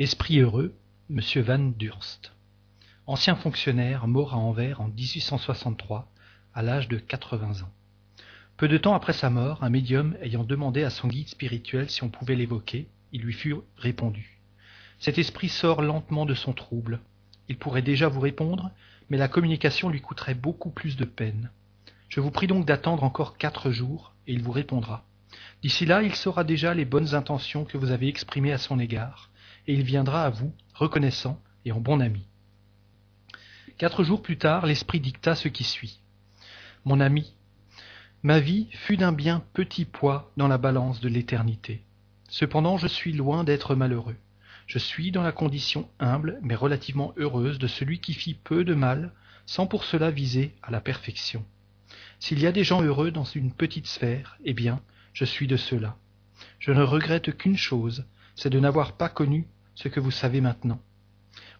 Esprit heureux, M. Van Durst. Ancien fonctionnaire, mort à Anvers en 1863, à l'âge de 80 ans. Peu de temps après sa mort, un médium ayant demandé à son guide spirituel si on pouvait l'évoquer, il lui fut répondu. Cet esprit sort lentement de son trouble. Il pourrait déjà vous répondre, mais la communication lui coûterait beaucoup plus de peine. Je vous prie donc d'attendre encore quatre jours, et il vous répondra. D'ici là, il saura déjà les bonnes intentions que vous avez exprimées à son égard, et il viendra à vous, reconnaissant et en bon ami. Quatre jours plus tard, l'esprit dicta ce qui suit. Mon ami, ma vie fut d'un bien petit poids dans la balance de l'éternité. Cependant, je suis loin d'être malheureux. Je suis dans la condition humble mais relativement heureuse de celui qui fit peu de mal sans pour cela viser à la perfection. S'il y a des gens heureux dans une petite sphère, eh bien, je suis de ceux-là. Je ne regrette qu'une chose, c'est de n'avoir pas connu ce que vous savez maintenant.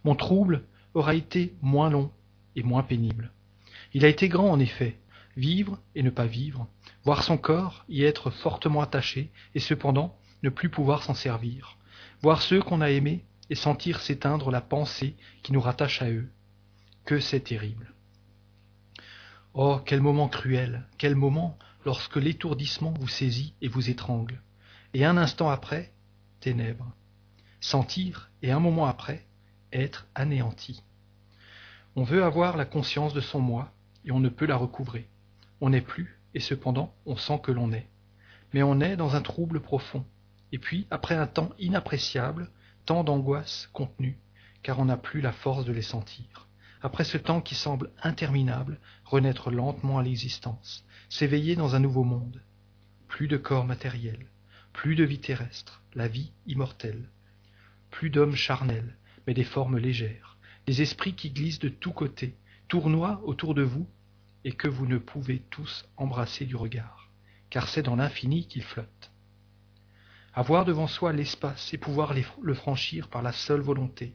Mon trouble aura été moins long et moins pénible. Il a été grand en effet, vivre et ne pas vivre, voir son corps y être fortement attaché et cependant ne plus pouvoir s'en servir, voir ceux qu'on a aimés et sentir s'éteindre la pensée qui nous rattache à eux. Que c'est terrible. Oh, quel moment cruel, quel moment lorsque l'étourdissement vous saisit et vous étrangle, et un instant après, ténèbres. Sentir, et un moment après, être anéanti. On veut avoir la conscience de son moi, et on ne peut la recouvrer. On n'est plus, et cependant on sent que l'on est. Mais on est dans un trouble profond, et puis, après un temps inappréciable, tant d'angoisses contenues, car on n'a plus la force de les sentir. Après ce temps qui semble interminable, renaître lentement à l'existence, s'éveiller dans un nouveau monde. Plus de corps matériel, plus de vie terrestre, la vie immortelle. Plus d'hommes charnels, mais des formes légères, des esprits qui glissent de tous côtés, tournoient autour de vous, et que vous ne pouvez tous embrasser du regard, car c'est dans l'infini qu'ils flottent. Avoir devant soi l'espace et pouvoir le franchir par la seule volonté,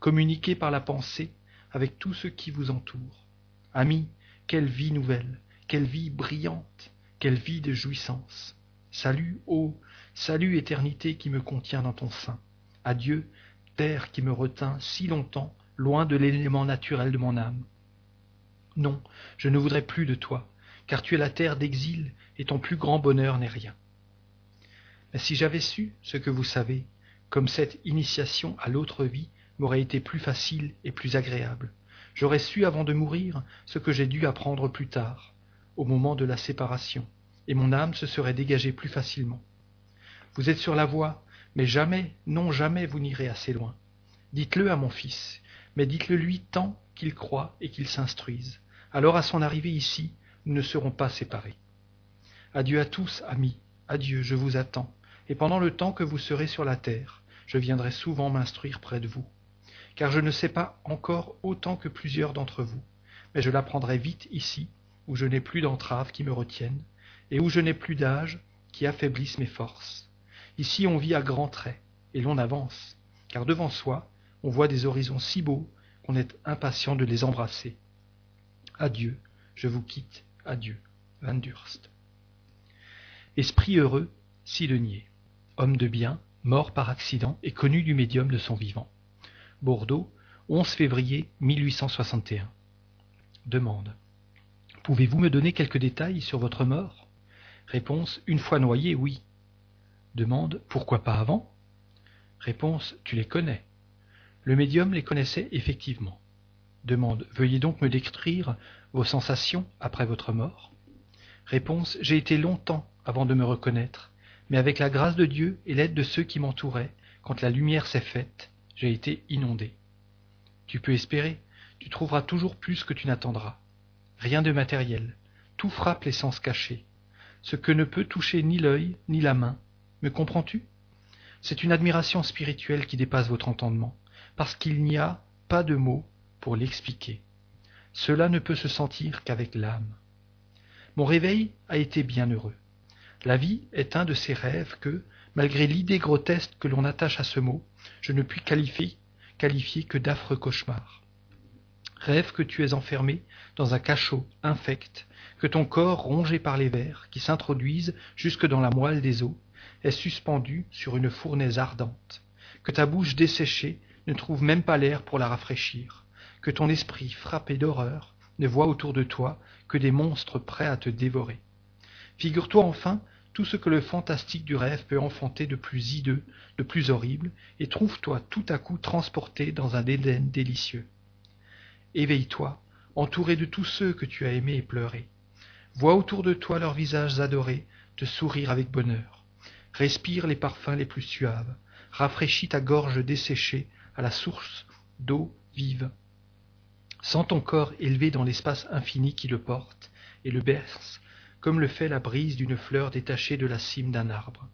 communiquer par la pensée avec tout ce qui vous entoure. Amis, quelle vie nouvelle, quelle vie brillante, quelle vie de jouissance. Salut, ô, salut éternité qui me contient dans ton sein. Adieu, terre qui me retint si longtemps loin de l'élément naturel de mon âme. Non, je ne voudrais plus de toi, car tu es la terre d'exil et ton plus grand bonheur n'est rien. Mais si j'avais su ce que vous savez, comme cette initiation à l'autre vie m'aurait été plus facile et plus agréable, j'aurais su avant de mourir ce que j'ai dû apprendre plus tard, au moment de la séparation, et mon âme se serait dégagée plus facilement. Vous êtes sur la voie, mais jamais, non jamais vous n'irez assez loin. Dites-le à mon fils, mais dites-le lui tant qu'il croit et qu'il s'instruise. Alors à son arrivée ici, nous ne serons pas séparés. Adieu à tous, amis, adieu, je vous attends, et pendant le temps que vous serez sur la terre, je viendrai souvent m'instruire près de vous. Car je ne sais pas encore autant que plusieurs d'entre vous, mais je l'apprendrai vite ici, où je n'ai plus d'entraves qui me retiennent, et où je n'ai plus d'âge qui affaiblissent mes forces. Ici on vit à grands traits, et l'on avance, car devant soi, on voit des horizons si beaux qu'on est impatient de les embrasser. Adieu, je vous quitte, adieu. Van Durst. Esprit heureux, Sidonier. Homme de bien, mort par accident et connu du médium de son vivant. Bordeaux, 11 février 1861. Demande. Pouvez-vous me donner quelques détails sur votre mort? Réponse. Une fois noyé, oui. Demande. Pourquoi pas avant? Réponse. Tu les connais. Le médium les connaissait effectivement. Demande. Veuillez donc me décrire vos sensations après votre mort? Réponse. J'ai été longtemps avant de me reconnaître, mais avec la grâce de Dieu et l'aide de ceux qui m'entouraient, quand la lumière s'est faite, j'ai été inondé. Tu peux espérer, tu trouveras toujours plus que tu n'attendras. Rien de matériel, tout frappe les sens cachés. Ce que ne peut toucher ni l'œil, ni la main. Me comprends-tu? C'est une admiration spirituelle qui dépasse votre entendement parce qu'il n'y a pas de mots pour l'expliquer. Cela ne peut se sentir qu'avec l'âme. Mon réveil a été bien heureux. La vie est un de ces rêves que, malgré l'idée grotesque que l'on attache à ce mot, je ne puis qualifier, qualifier que d'affreux cauchemar. Rêve que tu es enfermé dans un cachot infect, que ton corps rongé par les vers qui s'introduisent jusque dans la moelle des os est suspendu sur une fournaise ardente, que ta bouche desséchée ne trouve même pas l'air pour la rafraîchir, que ton esprit frappé d'horreur ne voit autour de toi que des monstres prêts à te dévorer. Figure-toi enfin tout ce que le fantastique du rêve peut enfanter de plus hideux, de plus horrible, et trouve-toi tout à coup transporté dans un Éden délicieux. Éveille-toi, entouré de tous ceux que tu as aimés et pleurés. Vois autour de toi leurs visages adorés te sourire avec bonheur. Respire les parfums les plus suaves. Rafraîchis ta gorge desséchée à la source d'eau vive. Sens ton corps élevé dans l'espace infini qui le porte et le berce, comme le fait la brise d'une fleur détachée de la cime d'un arbre.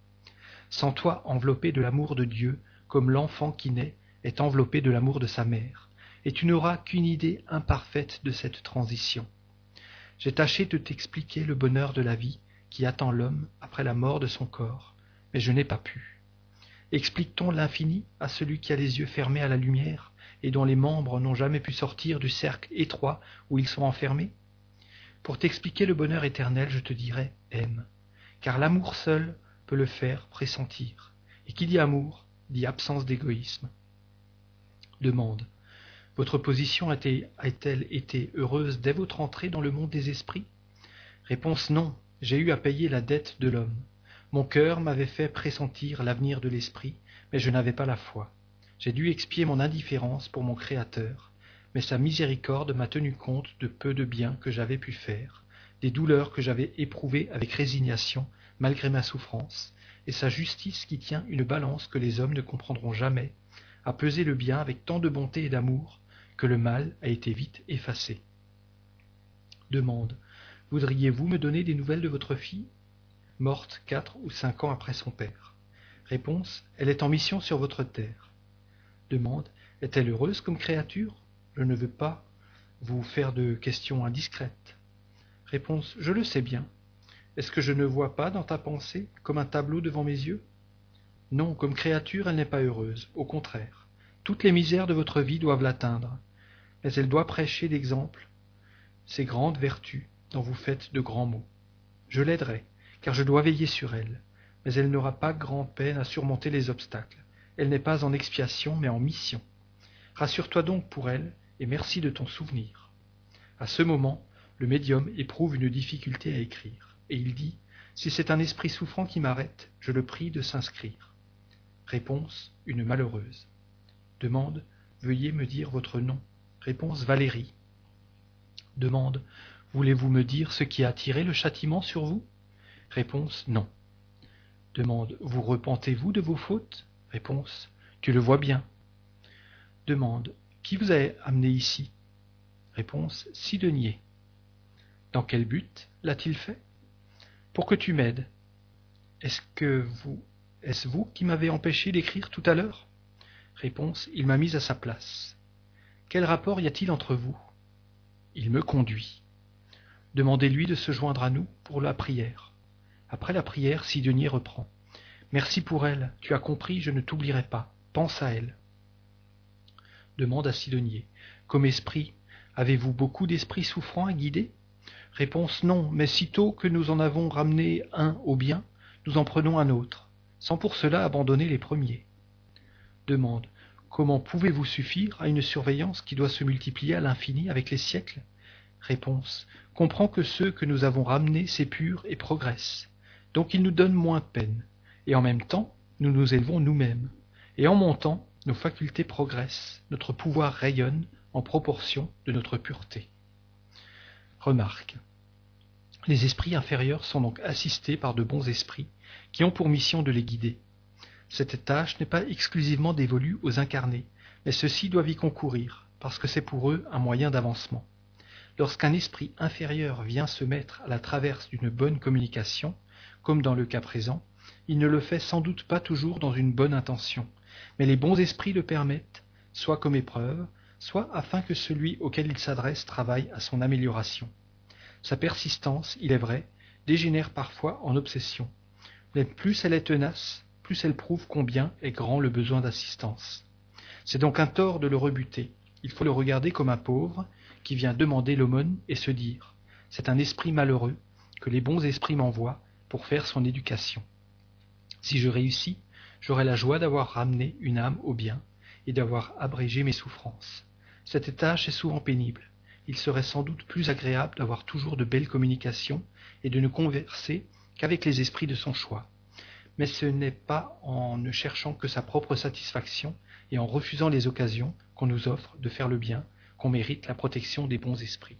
Sens-toi enveloppé de l'amour de Dieu, comme l'enfant qui naît est enveloppé de l'amour de sa mère, et tu n'auras qu'une idée imparfaite de cette transition. J'ai tâché de t'expliquer le bonheur de la vie qui attend l'homme après la mort de son corps, mais je n'ai pas pu. Explique-t-on l'infini à celui qui a les yeux fermés à la lumière et dont les membres n'ont jamais pu sortir du cercle étroit où ils sont enfermés? Pour t'expliquer le bonheur éternel, je te dirai aime, car l'amour seul peut le faire pressentir. Et qui dit amour dit absence d'égoïsme. Demande. Votre position a-t-elle été heureuse dès votre entrée dans le monde des esprits? Réponse non, j'ai eu à payer la dette de l'homme. Mon cœur m'avait fait pressentir l'avenir de l'esprit, mais je n'avais pas la foi. J'ai dû expier mon indifférence pour mon Créateur, mais sa miséricorde m'a tenu compte de peu de bien que j'avais pu faire, des douleurs que j'avais éprouvées avec résignation malgré ma souffrance, et sa justice qui tient une balance que les hommes ne comprendront jamais, a pesé le bien avec tant de bonté et d'amour que le mal a été vite effacé. Demande. Voudriez-vous me donner des nouvelles de votre fille? Morte quatre ou cinq ans après son père. Réponse Elle est en mission sur votre terre. Demande Est-elle heureuse comme créature? Je ne veux pas vous faire de questions indiscrètes. Réponse Je le sais bien. Est-ce que je ne vois pas dans ta pensée comme un tableau devant mes yeux? Non, comme créature, elle n'est pas heureuse, au contraire. Toutes les misères de votre vie doivent l'atteindre, mais elle doit prêcher d'exemple ces grandes vertus dont vous faites de grands mots. Je l'aiderai, car je dois veiller sur elle. Mais elle n'aura pas grande peine à surmonter les obstacles. Elle n'est pas en expiation, mais en mission. Rassure-toi donc pour elle, et merci de ton souvenir. À ce moment, le médium éprouve une difficulté à écrire, et il dit Si c'est un esprit souffrant qui m'arrête, je le prie de s'inscrire. Réponse Une malheureuse. Demande Veuillez me dire votre nom. Réponse Valérie. Demande Voulez-vous me dire ce qui a attiré le châtiment sur vous? Réponse non. Demande Vous repentez-vous de vos fautes? Réponse Tu le vois bien. Demande Qui vous a amené ici? Réponse Sidonier. Dans quel but l'a-t-il fait? Pour que tu m'aides. Est-ce que vous est-ce vous qui m'avez empêché d'écrire tout à l'heure? Réponse Il m'a mise à sa place. Quel rapport y a-t-il entre vous? Il me conduit. Demandez-lui de se joindre à nous pour la prière. Après la prière, Sidonier reprend. Merci pour elle, tu as compris, je ne t'oublierai pas. Pense à elle. Demande à Sidonier. Comme esprit, avez-vous beaucoup d'esprits souffrants à guider Réponse non, mais sitôt que nous en avons ramené un au bien, nous en prenons un autre, sans pour cela abandonner les premiers. Demande. Comment pouvez-vous suffire à une surveillance qui doit se multiplier à l'infini avec les siècles? Réponse. Comprends que ceux que nous avons ramenés s'épurent et progressent. Donc ils nous donnent moins de peine, et en même temps, nous nous élevons nous-mêmes. Et en montant, nos facultés progressent, notre pouvoir rayonne en proportion de notre pureté. Remarque. Les esprits inférieurs sont donc assistés par de bons esprits qui ont pour mission de les guider. Cette tâche n'est pas exclusivement dévolue aux incarnés, mais ceux-ci doivent y concourir, parce que c'est pour eux un moyen d'avancement. Lorsqu'un esprit inférieur vient se mettre à la traverse d'une bonne communication, comme dans le cas présent, il ne le fait sans doute pas toujours dans une bonne intention, mais les bons esprits le permettent, soit comme épreuve, soit afin que celui auquel il s'adresse travaille à son amélioration. Sa persistance, il est vrai, dégénère parfois en obsession. Mais plus elle est tenace, plus elle prouve combien est grand le besoin d'assistance. C'est donc un tort de le rebuter. Il faut le regarder comme un pauvre qui vient demander l'aumône et se dire C'est un esprit malheureux que les bons esprits m'envoient pour faire son éducation. Si je réussis, j'aurai la joie d'avoir ramené une âme au bien et d'avoir abrégé mes souffrances. Cette tâche est souvent pénible. Il serait sans doute plus agréable d'avoir toujours de belles communications et de ne converser qu'avec les esprits de son choix. Mais ce n'est pas en ne cherchant que sa propre satisfaction et en refusant les occasions qu'on nous offre de faire le bien qu'on mérite la protection des bons esprits.